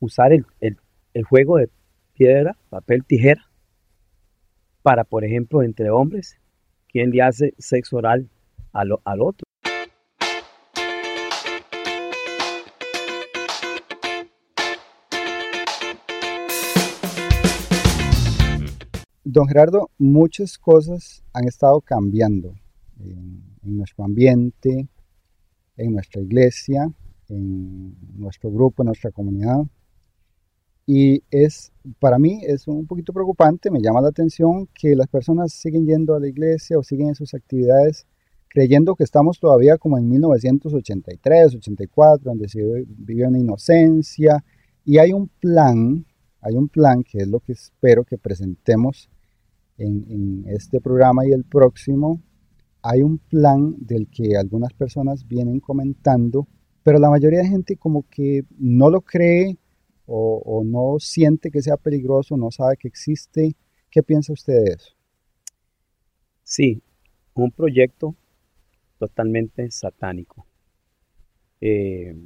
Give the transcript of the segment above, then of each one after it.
usar el, juego de piedra, papel, tijera para, por ejemplo, entre hombres, quién le hace sexo oral al, al otro. Don Gerardo, muchas cosas han estado cambiando en, nuestro ambiente, en nuestra iglesia, en nuestro grupo, en nuestra comunidad. Y es, para mí es un poquito preocupante, me llama la atención que las personas siguen yendo a la iglesia o siguen en sus actividades creyendo que estamos todavía como en 1983, 84, donde se vive una inocencia. Y hay un plan, hay un plan que es lo que espero que presentemos en, este programa y el próximo, hay un plan del que algunas personas vienen comentando, pero la mayoría de gente como que no lo cree o, no siente que sea peligroso, no sabe que existe. ¿Qué piensa usted de eso? Sí, un proyecto totalmente satánico. Eh,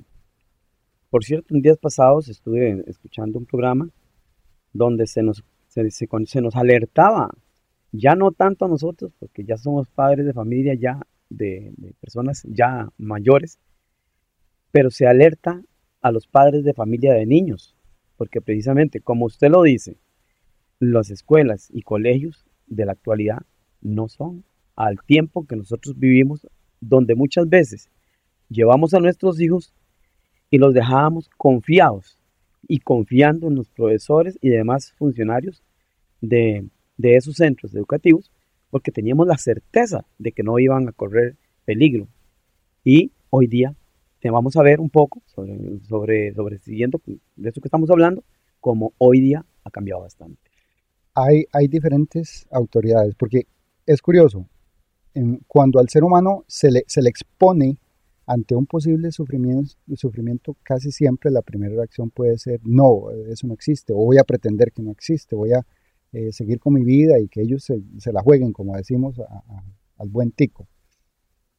por cierto, en días pasados estuve escuchando un programa donde se nos se, nos alertaba, ya no tanto a nosotros, porque ya somos padres de familia, ya de, personas ya mayores, pero se alerta a los padres de familia de niños, porque precisamente, como usted lo dice, las escuelas y colegios de la actualidad no son al tiempo que nosotros vivimos, donde muchas veces llevamos a nuestros hijos y los dejábamos confiados y confiando en los profesores y demás funcionarios de, esos centros educativos porque teníamos la certeza de que no iban a correr peligro. Y hoy día vamos a ver un poco sobre, sobre, sobre siguiendo de eso que estamos hablando, como hoy día ha cambiado bastante. Hay, hay diferentes autoridades, porque es curioso, cuando al ser humano se le, se le expone ante un posible sufrimiento, sufrimiento, casi siempre la primera reacción puede ser, no, eso no existe, o voy a pretender que no existe, voy a eh, seguir con mi vida y que ellos se, la jueguen, como decimos, al buen tico.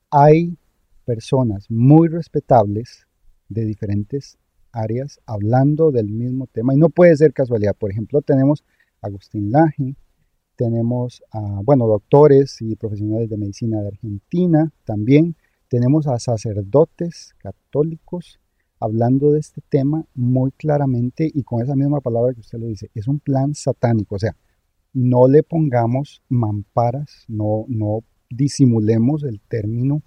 Hay personas muy respetables de diferentes áreas hablando del mismo tema. Y no puede ser casualidad. Por ejemplo, tenemos a Agustín Laje, tenemos a, bueno, doctores y profesionales de medicina de Argentina también, tenemos a sacerdotes católicos hablando de este tema muy claramente y con esa misma palabra que usted lo dice, es un plan satánico, o sea, no le pongamos mamparas, no, no disimulemos el término,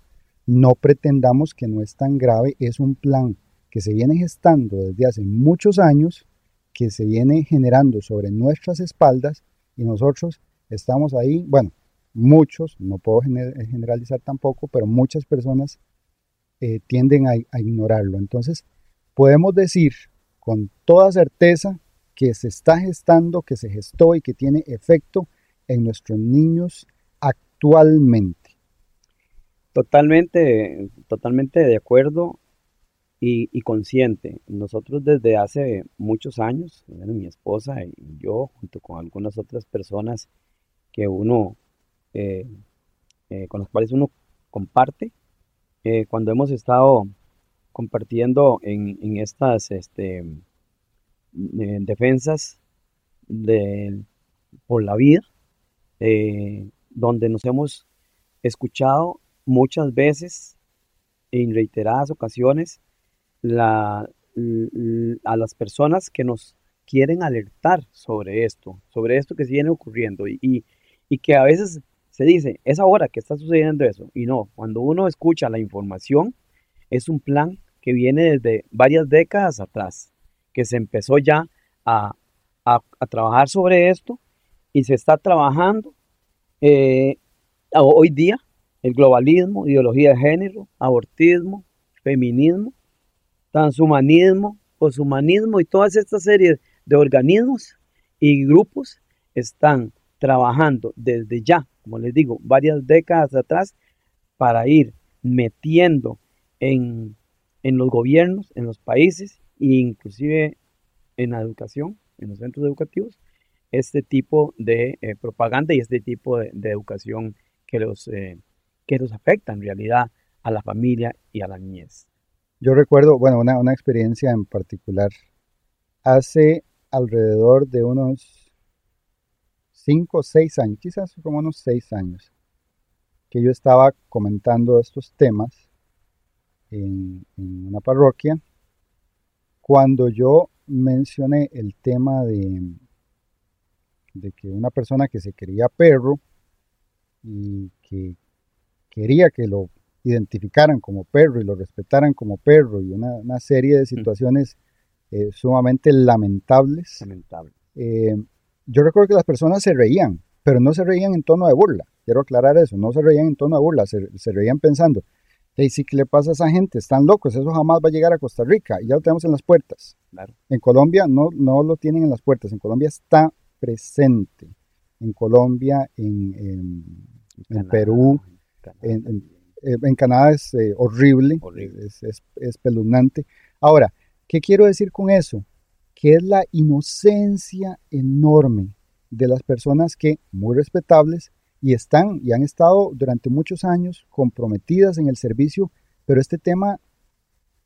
no pretendamos que no es tan grave, es un plan que se viene gestando desde hace muchos años, que se viene generando sobre nuestras espaldas y nosotros estamos ahí, bueno, muchos, no puedo generalizar tampoco, pero muchas personas eh, tienden a, ignorarlo. Entonces, podemos decir con toda certeza que se está gestando, que se gestó y que tiene efecto en nuestros niños actualmente. Totalmente, totalmente de acuerdo y, consciente. Nosotros desde hace muchos años, mi esposa y yo, junto con algunas otras personas que uno eh, eh, con los cuales uno comparte. Eh, cuando hemos estado compartiendo en, estas este, defensas de, por la vida, donde nos hemos escuchado muchas veces, en reiteradas ocasiones, la, a las personas que nos quieren alertar sobre esto, sobre esto que viene ocurriendo y, y que a veces se dice, es ahora que está sucediendo eso. Y no, cuando uno escucha la información, es un plan que viene desde varias décadas atrás, que se empezó ya a, trabajar sobre esto y se está trabajando eh, hoy día el globalismo, ideología de género, abortismo, feminismo, transhumanismo, poshumanismo y todas estas series de organismos y grupos están trabajando desde ya como les digo, varias décadas atrás para ir metiendo en, los gobiernos, en los países e inclusive en la educación, en los centros educativos, este tipo de eh, propaganda y este tipo de, educación que los, eh, que los afecta en realidad a la familia y a la niñez. Yo recuerdo, bueno, una, una experiencia en particular hace alrededor de unos 5 o 6 años, quizás como unos 6 años, que yo estaba comentando estos temas en, una parroquia, cuando yo mencioné el tema de, de que una persona que se quería perro y que quería que lo identificaran como perro y lo respetaran como perro y una, serie de situaciones eh, sumamente lamentables. Lamentable. Eh, yo recuerdo que las personas se reían, pero no se reían en tono de burla. Quiero aclarar eso, no se reían en tono de burla, se, reían pensando, hey, sí, ¿qué le pasa a esa gente? Están locos, eso jamás va a llegar a Costa Rica y ya lo tenemos en las puertas. En Colombia no, no lo tienen en las puertas, en Colombia está presente. En Colombia, en, en, Perú, en, en, Canadá es eh, horrible, Es, es espeluznante. Ahora, ¿qué quiero decir con eso? Que es la inocencia enorme de las personas que, muy respetables, y están y han estado durante muchos años comprometidas en el servicio, pero este tema,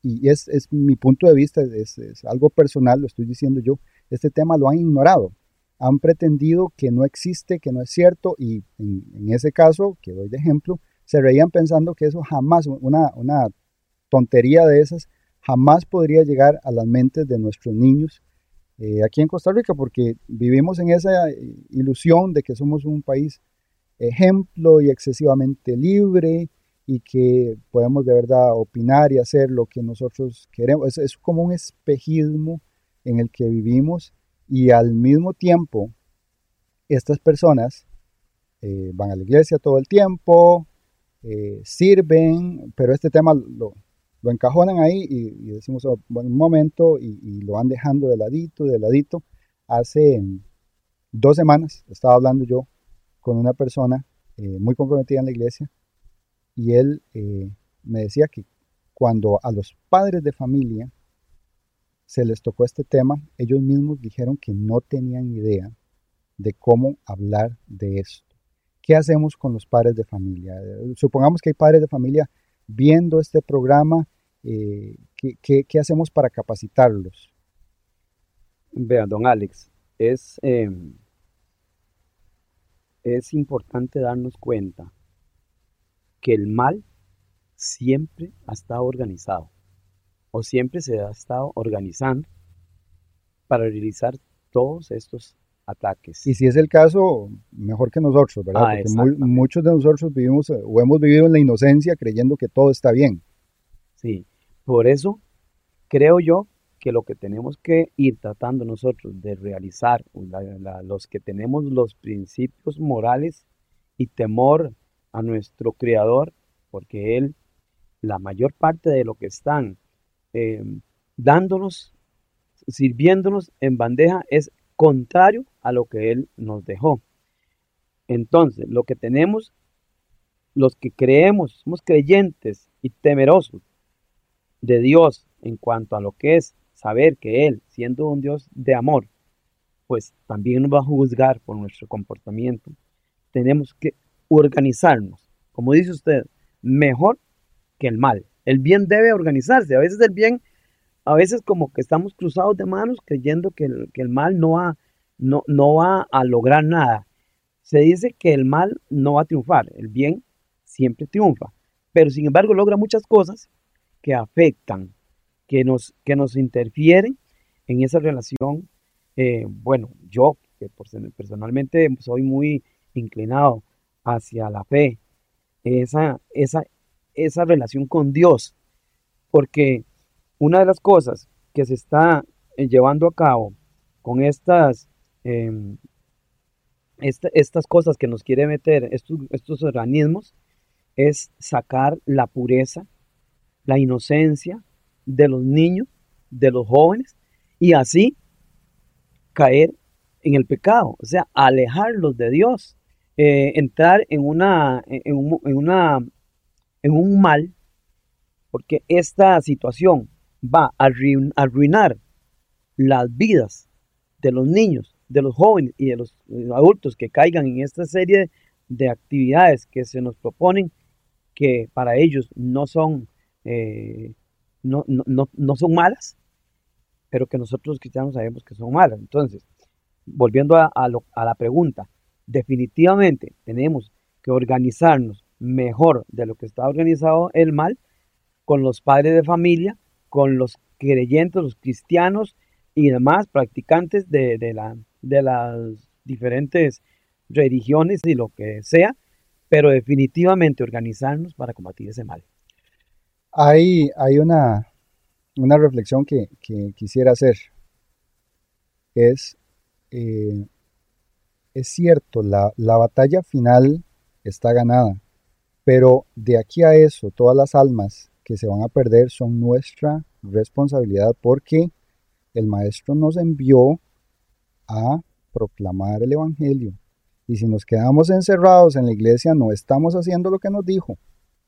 y es, es mi punto de vista, es, es, algo personal, lo estoy diciendo yo, este tema lo han ignorado, han pretendido que no existe, que no es cierto, y en, en ese caso, que doy de ejemplo, se reían pensando que eso jamás, una, una tontería de esas, jamás podría llegar a las mentes de nuestros niños eh, aquí en Costa Rica, porque vivimos en esa ilusión de que somos un país ejemplo y excesivamente libre y que podemos de verdad opinar y hacer lo que nosotros queremos. Es, como un espejismo en el que vivimos y al mismo tiempo estas personas eh, van a la iglesia todo el tiempo, eh, sirven, pero este tema lo, lo encajonan ahí y, decimos oh, un momento y, lo van dejando de ladito, de ladito. Hace dos semanas estaba hablando yo con una persona eh, muy comprometida en la iglesia y él eh, me decía que cuando a los padres de familia se les tocó este tema, ellos mismos dijeron que no tenían idea de cómo hablar de esto. ¿Qué hacemos con los padres de familia? Supongamos que hay padres de familia viendo este programa, eh, ¿qué, hacemos para capacitarlos? Vea, don Alex, es, em, es importante darnos cuenta que el mal siempre ha estado organizado o siempre se ha estado organizando para realizar todos estos ataques. Y si es el caso, mejor que nosotros, ¿verdad? Ah, Porque muchos de nosotros vivimos o hemos vivido en la inocencia creyendo que todo está bien. Sí, por eso creo yo que lo que tenemos que ir tratando nosotros de realizar, los que tenemos los principios morales y temor a nuestro Creador, porque Él, la mayor parte de lo que están eh, dándonos, sirviéndonos en bandeja, es contrario a lo que Él nos dejó. Entonces, lo que tenemos, los que creemos, somos creyentes y temerosos de Dios en cuanto a lo que es saber que Él, siendo un Dios de amor, pues también nos va a juzgar por nuestro comportamiento. Tenemos que organizarnos, como dice usted, mejor que el mal. El bien debe organizarse. A veces el bien a veces como que estamos cruzados de manos creyendo que el, mal no va, no, no va a lograr nada. Se dice que el mal no va a triunfar, el bien siempre triunfa, pero sin embargo logra muchas cosas que afectan, que nos, que nos interfieren en esa relación. Eh, bueno, yo que personalmente soy muy inclinado hacia la fe, esa, esa, esa relación con Dios, porque una de las cosas que se está eh, llevando a cabo con estas, em, estas cosas que nos quiere meter estos, organismos es sacar la pureza, la inocencia de los niños, de los jóvenes, y así caer en el pecado, o sea, alejarlos de Dios, eh, entrar en una, en, una, en un mal, porque esta situación va a arruinar las vidas de los niños, de los jóvenes y de los adultos que caigan en esta serie de actividades que se nos proponen, que para ellos no son, eh, no, no, no, son malas, pero que nosotros cristianos sabemos que son malas. Entonces, volviendo a la pregunta, definitivamente tenemos que organizarnos mejor de lo que está organizado el mal con los padres de familia, con los creyentes, los cristianos y demás practicantes de, de las diferentes religiones y lo que sea, pero definitivamente organizarnos para combatir ese mal. Hay, hay una, una reflexión que, quisiera hacer. Es, eh, es cierto, la, la batalla final está ganada, pero de aquí a eso, todas las almas que se van a perder son nuestra responsabilidad porque el Maestro nos envió a proclamar el Evangelio. Y si nos quedamos encerrados en la iglesia, no estamos haciendo lo que nos dijo.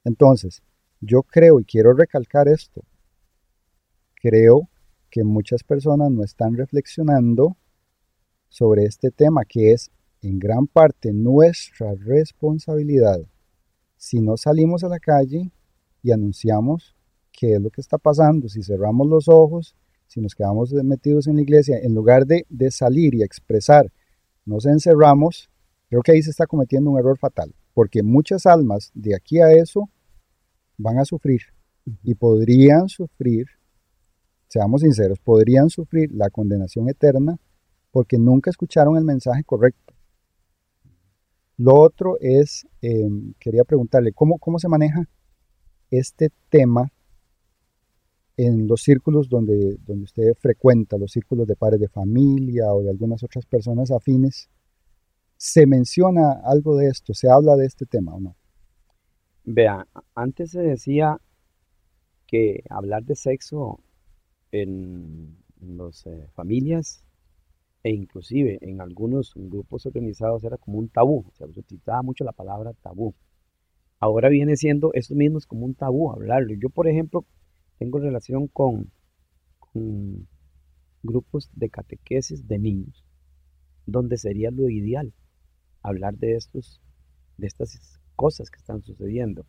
Entonces, yo creo y quiero recalcar esto. Creo que muchas personas no están reflexionando sobre este tema que es en gran parte nuestra responsabilidad. Si no salimos a la calle y anunciamos qué es lo que está pasando, si cerramos los ojos, si nos quedamos metidos en la iglesia, en lugar de, de salir y expresar, nos encerramos, creo que ahí se está cometiendo un error fatal, porque muchas almas de aquí a eso van a sufrir y podrían sufrir, seamos sinceros, podrían sufrir la condenación eterna porque nunca escucharon el mensaje correcto. Lo otro es, em, quería preguntarle, ¿cómo, ¿cómo se maneja este tema en los círculos donde, donde usted frecuenta, los círculos de padres de familia o de algunas otras personas afines? ¿Se menciona algo de esto? ¿Se habla de este tema o no? Vea, antes se decía que hablar de sexo en, las eh, familias e inclusive en algunos grupos organizados era como un tabú, se utilizaba mucho la palabra tabú. Ahora viene siendo eso mismo como un tabú hablarlo. Yo, por ejemplo, tengo relación con, grupos de catequesis de niños, donde sería lo ideal hablar de estos, de estas cosas que están sucediendo.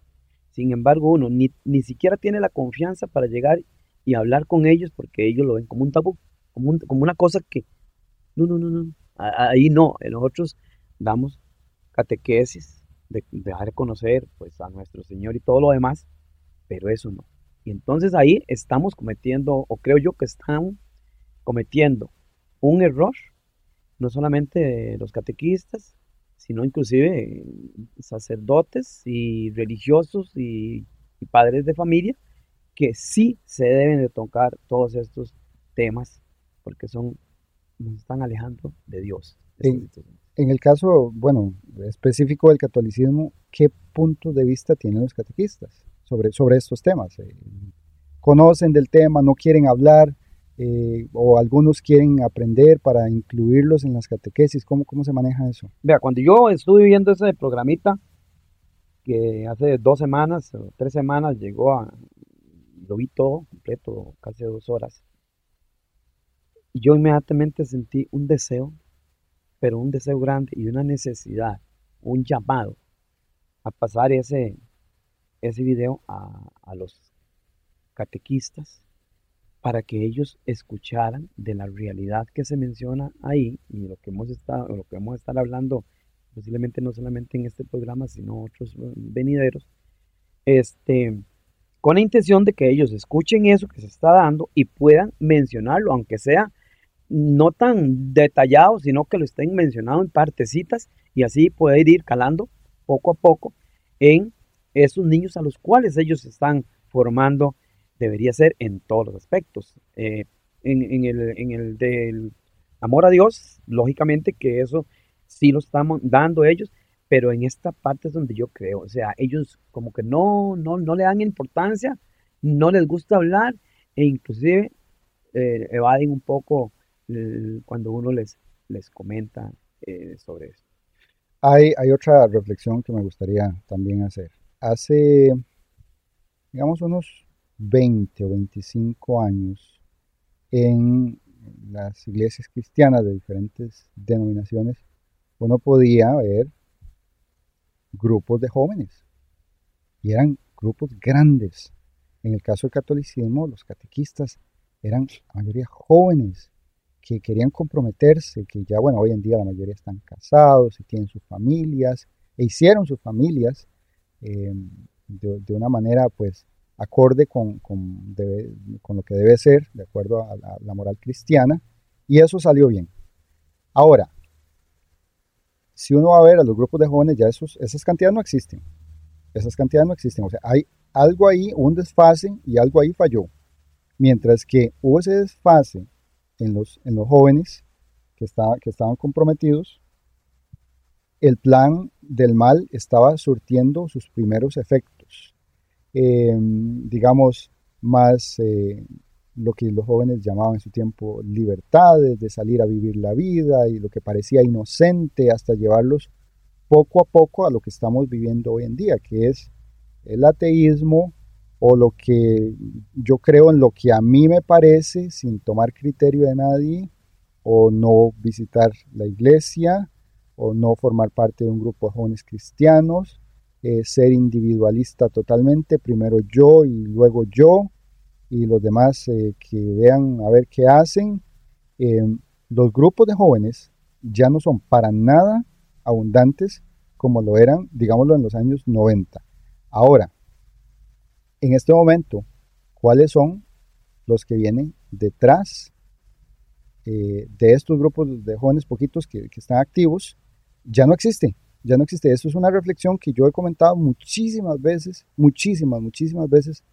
Sin embargo, uno ni, ni siquiera tiene la confianza para llegar y hablar con ellos porque ellos lo ven como un tabú, como, como una cosa que no, no, no, no. Ahí no. Nosotros damos catequesis de, de conocer pues, a nuestro Señor y todo lo demás, pero eso no. Y entonces ahí estamos cometiendo, o creo yo que están cometiendo un error, no solamente los catequistas, sino inclusive sacerdotes y religiosos y padres de familia, que sí se deben de tocar todos estos temas, porque son nos están alejando de Dios. En, el caso, bueno, específico del catolicismo, ¿qué punto de vista tienen los catequistas sobre, sobre estos temas? Eh, ¿Conocen del tema, no quieren hablar eh, o algunos quieren aprender para incluirlos en las catequesis? ¿Cómo, ¿Cómo se maneja eso? Vea, cuando yo estuve viendo ese programita, que hace dos semanas o tres semanas llegó a, lo vi todo completo, casi dos horas yo inmediatamente sentí un deseo, pero un deseo grande y una necesidad, un llamado a pasar ese, ese video a, los catequistas para que ellos escucharan de la realidad que se menciona ahí y lo que hemos estado, lo que vamos a estar hablando posiblemente no solamente en este programa, sino otros venideros, este, con la intención de que ellos escuchen eso que se está dando y puedan mencionarlo, aunque sea no tan detallado, sino que lo estén mencionado en partecitas y así poder ir calando poco a poco en esos niños a los cuales ellos están formando, debería ser en todos los aspectos. Eh, en, el, en el del amor a Dios, lógicamente que eso sí lo estamos dando ellos, pero en esta parte es donde yo creo, o sea, ellos como que no, no, no le dan importancia, no les gusta hablar e inclusive eh, evaden un poco cuando uno les, les comenta eh, sobre eso. Hay, hay otra reflexión que me gustaría también hacer. Hace, digamos, unos 20 o 25 años, en las iglesias cristianas de diferentes denominaciones, uno podía ver grupos de jóvenes y eran grupos grandes. En el caso del catolicismo, los catequistas eran la mayoría jóvenes que querían comprometerse, que ya, bueno, hoy en día la mayoría están casados y tienen sus familias, e hicieron sus familias em, de, una manera, pues, acorde con, con, lo que debe ser, de acuerdo a la, moral cristiana, y eso salió bien. Ahora, si uno va a ver a los grupos de jóvenes, ya esos, esas cantidades no existen. Esas cantidades no existen. O sea, hay algo ahí, un desfase y algo ahí falló. Mientras que hubo ese desfase en los, en los jóvenes que, estaba, que estaban comprometidos, el plan del mal estaba surtiendo sus primeros efectos. Em, digamos, más eh, lo que los jóvenes llamaban en su tiempo libertades, de salir a vivir la vida y lo que parecía inocente hasta llevarlos poco a poco a lo que estamos viviendo hoy en día, que es el ateísmo o lo que yo creo en lo que a mí me parece sin tomar criterio de nadie o no visitar la iglesia o no formar parte de un grupo de jóvenes cristianos, eh, ser individualista totalmente, primero yo y luego yo y los demás eh, que vean a ver qué hacen. Em, los grupos de jóvenes ya no son para nada abundantes como lo eran, digámoslo, en los años 90. Ahora, en este momento, ¿cuáles son los que vienen detrás eh, de estos grupos de jóvenes poquitos que, están activos? Ya no existe, ya no existe. Esto es una reflexión que yo he comentado muchísimas veces, muchísimas, muchísimas veces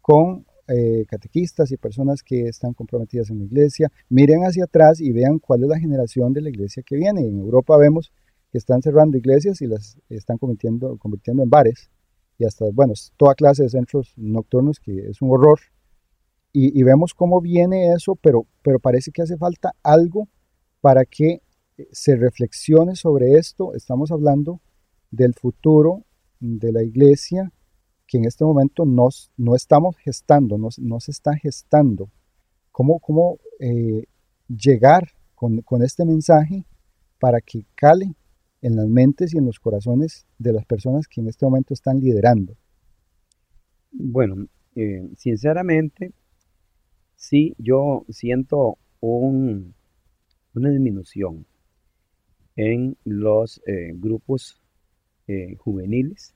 con eh, catequistas y personas que están comprometidas en la iglesia, miren hacia atrás y vean cuál es la generación de la iglesia que viene. En Europa vemos que están cerrando iglesias y las están convirtiendo en bares y hasta, bueno, toda clase de centros nocturnos que es un horror. Y, y, vemos cómo viene eso, pero, pero parece que hace falta algo para que eh, se reflexione sobre esto. Estamos hablando del futuro de la iglesia que en este momento nos, no estamos gestando, no, no se está gestando. ¿Cómo, cómo eh, llegar con, con, este mensaje para que cale en las mentes y en los corazones de las personas que en este momento están liderando? Bueno, eh, sinceramente, sí, yo siento un, una disminución en los eh, grupos juveniles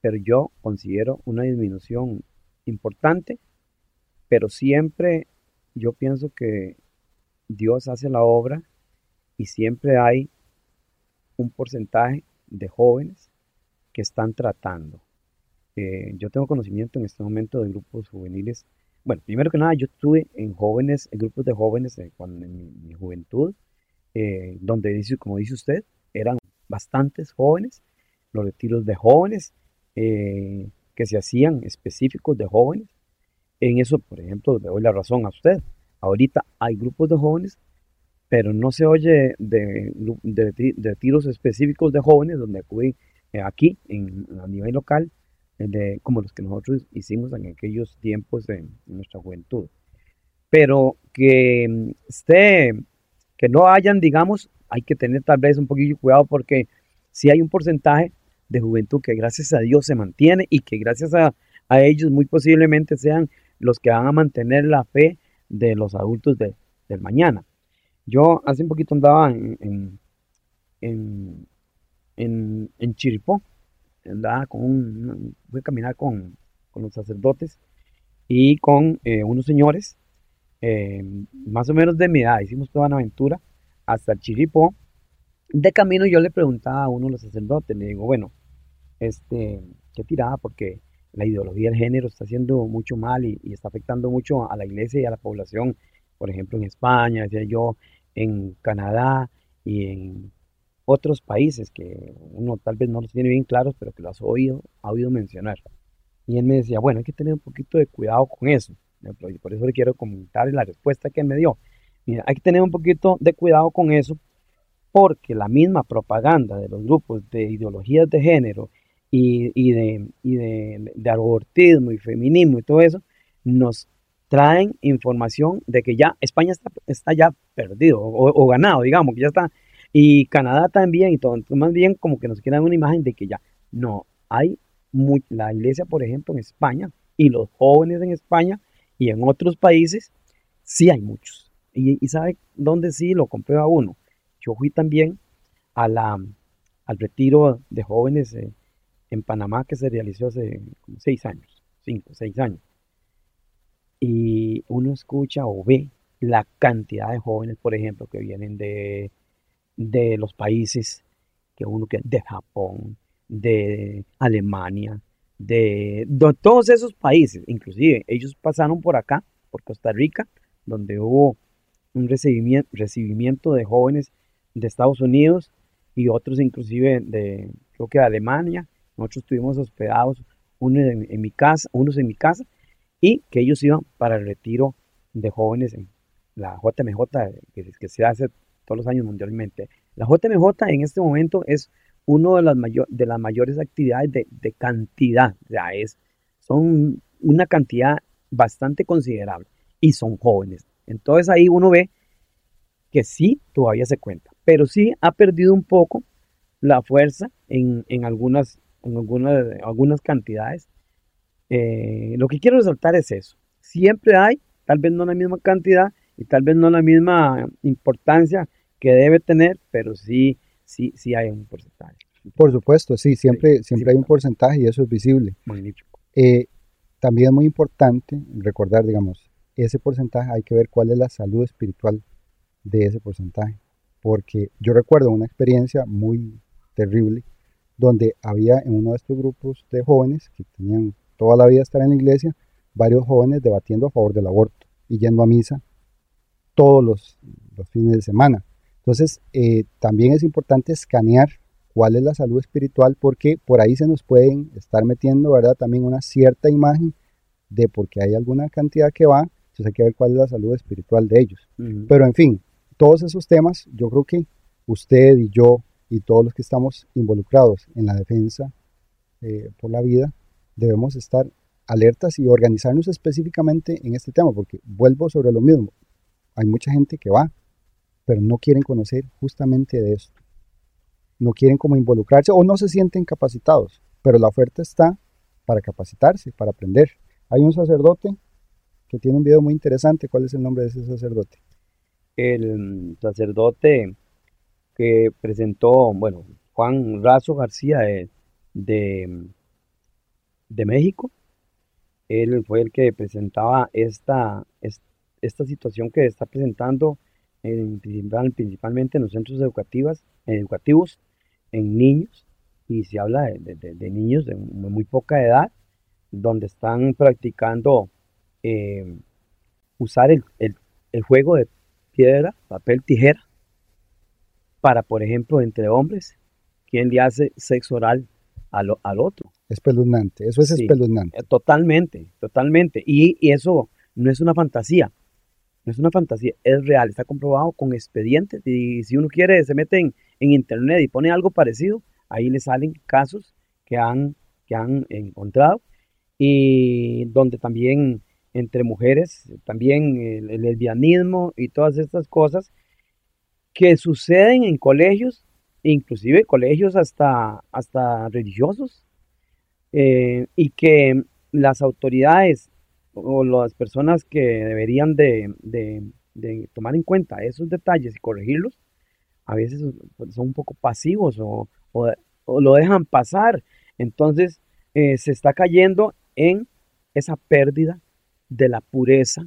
pero yo considero una disminución importante, pero siempre yo pienso que Dios hace la obra y siempre hay un porcentaje de jóvenes que están tratando. Eh, yo tengo conocimiento en este momento de grupos juveniles. Bueno, primero que nada, yo estuve en jóvenes, en grupos de jóvenes eh, cuando, en mi, juventud, eh, donde dice, como dice usted, eran bastantes jóvenes, los retiros de jóvenes, que se hacían específicos de jóvenes. En eso, por ejemplo, le doy la razón a usted. Ahorita hay grupos de jóvenes, pero no se oye de, de, tiros específicos de jóvenes donde acuden eh, aquí en, a nivel local, eh, de, como los que nosotros hicimos en aquellos tiempos de, nuestra juventud. Pero que mm, esté, que no hayan, digamos, hay que tener tal vez un poquillo cuidado porque si hay un porcentaje de juventud que gracias a Dios se mantiene y que gracias a, ellos muy posiblemente sean los que van a mantener la fe de los adultos del mañana. Yo hace un poquito andaba en, en, en, Chiripó, andaba con un, voy a caminar con, los sacerdotes y con eh, unos señores, eh, más o menos de mi edad, hicimos toda una aventura hasta Chiripó. De camino yo le preguntaba a uno de los sacerdotes, le digo, bueno, este, qué tirada, porque la ideología del género está haciendo mucho mal y, está afectando mucho a la iglesia y a la población, por ejemplo, en España, decía yo, en Canadá y en otros países que uno tal vez no los tiene bien claros, pero que lo has oído, ha oído mencionar. Y él me decía, bueno, hay que tener un poquito de cuidado con eso. Por eso le quiero comentar la respuesta que me dio. Mira, hay que tener un poquito de cuidado con eso porque la misma propaganda de los grupos de ideologías de género y, de, y de, abortismo y feminismo y todo eso, nos traen información de que ya España está, está ya perdido o, ganado, digamos, que ya está, y Canadá también y todo, más bien como que nos quieren una imagen de que ya, no, hay la iglesia, por ejemplo, en España y los jóvenes en España y en otros países sí hay muchos. Y, ¿sabe dónde sí lo comprueba uno? Yo fui también a la, al retiro de jóvenes eh, en Panamá que se realizó hace seis años, cinco, seis años. Y uno escucha o ve la cantidad de jóvenes, por ejemplo, que vienen de, de los países que uno que de Japón, de Alemania, de, todos esos países, inclusive ellos pasaron por acá, por Costa Rica, donde hubo un recibimiento, recibimiento de jóvenes de Estados Unidos y otros inclusive de, creo que de Alemania. Nosotros estuvimos hospedados uno en, mi casa, unos en mi casa, y que ellos iban para el retiro de jóvenes en la JMJ, que, que se hace todos los años mundialmente. La JMJ en este momento es una de las, de las mayores actividades de, cantidad, o sea, es, son una cantidad bastante considerable y son jóvenes. Entonces ahí uno ve que sí, todavía se cuenta, pero sí ha perdido un poco la fuerza en, algunas, en algunas, algunas cantidades. Eh, lo que quiero resaltar es eso. Siempre hay, tal vez no la misma cantidad y tal vez no la misma importancia que debe tener, pero sí sí, sí hay un porcentaje. Por supuesto, sí, siempre, siempre hay un porcentaje y eso es visible. Magnífico. Eh, también es muy importante recordar, digamos, ese porcentaje, hay que ver cuál es la salud espiritual de ese porcentaje. Porque yo recuerdo una experiencia muy terrible donde había en uno de estos grupos de jóvenes que tenían toda la vida estar en la iglesia, varios jóvenes debatiendo a favor del aborto y yendo a misa todos los, los fines de semana. Entonces, eh, también es importante escanear cuál es la salud espiritual porque por ahí se nos pueden estar metiendo, ¿verdad? También una cierta imagen de porque hay alguna cantidad que va, entonces hay que ver cuál es la salud espiritual de ellos. Pero en fin, todos esos temas, yo creo que usted y yo y todos los que estamos involucrados en la defensa eh, por la vida, debemos estar alertas y organizarnos específicamente en este tema, porque vuelvo sobre lo mismo. Hay mucha gente que va, pero no quieren conocer justamente de esto. No quieren como involucrarse o no se sienten capacitados, pero la oferta está para capacitarse, para aprender. Hay un sacerdote que tiene un video muy interesante. ¿Cuál es el nombre de ese sacerdote? El sacerdote que presentó, bueno, Juan Razo García de, de, México. Él fue el que presentaba esta, esta situación que está presentando principalmente en los centros educativos, educativos en niños, y se habla de, niños de muy poca edad, donde están practicando eh, usar el, juego de piedra, papel, tijera, para, por ejemplo, entre hombres, quien le hace sexo oral al, al otro. Espeluznante, eso es espeluznante. Eh, totalmente, totalmente. y, eso no es una fantasía, no es una fantasía, es real, está comprobado con expedientes y si uno quiere se mete en, internet y pone algo parecido, ahí le salen casos que han, que han encontrado y donde también entre mujeres, también el, lesbianismo y todas estas cosas que suceden en colegios, inclusive colegios hasta, hasta religiosos, eh, y que las autoridades o las personas que deberían de, tomar en cuenta esos detalles y corregirlos, a veces son un poco pasivos o, lo dejan pasar. Entonces eh, se está cayendo en esa pérdida de la pureza,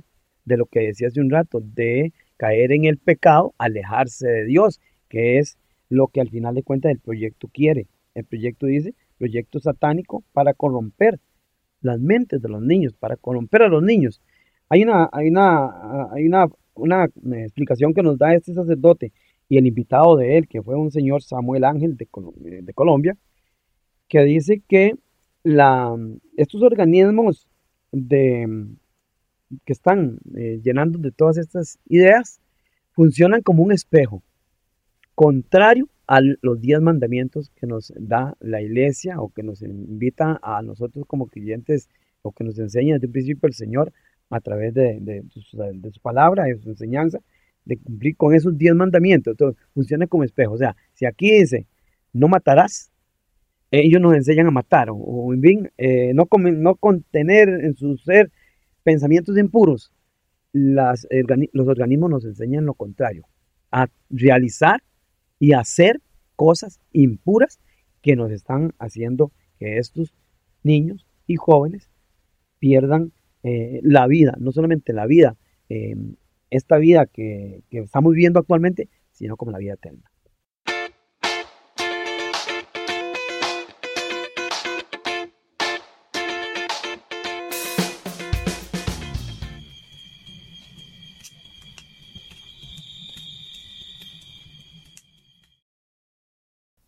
de lo que decía hace un rato, de caer en el pecado, alejarse de Dios, que es lo que al final de cuentas el proyecto quiere. El proyecto dice, proyecto satánico para corromper las mentes de los niños, para corromper a los niños. Hay una, hay una, hay una, una explicación que nos da este sacerdote y el invitado de él, que fue un señor Samuel Ángel de, de Colombia, que dice que estos organismos que están eh, llenando de todas estas ideas funcionan como un espejo, contrario a los diez mandamientos que nos da la iglesia o que nos invita a nosotros como creyentes o que nos enseña desde un principio el Señor a través de, su, palabra, de su enseñanza, de cumplir con esos diez mandamientos. Entonces, funciona como espejo. O sea, si aquí dice, no matarás, ellos nos enseñan a matar, o, bien, eh, no, no contener en su ser pensamientos impuros. los organismos nos enseñan lo contrario, a realizar y hacer cosas impuras que nos están haciendo que estos niños y jóvenes pierdan eh, la vida, no solamente la vida, eh, esta vida que, que estamos viviendo actualmente, sino como la vida eterna.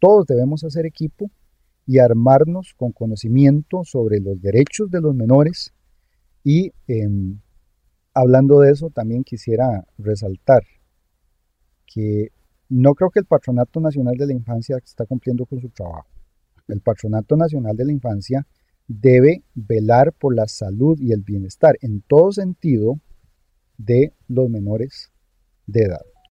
Todos debemos hacer equipo y armarnos con conocimiento sobre los derechos de los menores y em, hablando de eso también quisiera resaltar que no creo que el Patronato Nacional de la Infancia está cumpliendo con su trabajo. El Patronato Nacional de la Infancia debe velar por la salud y el bienestar en todo sentido de los menores de edad.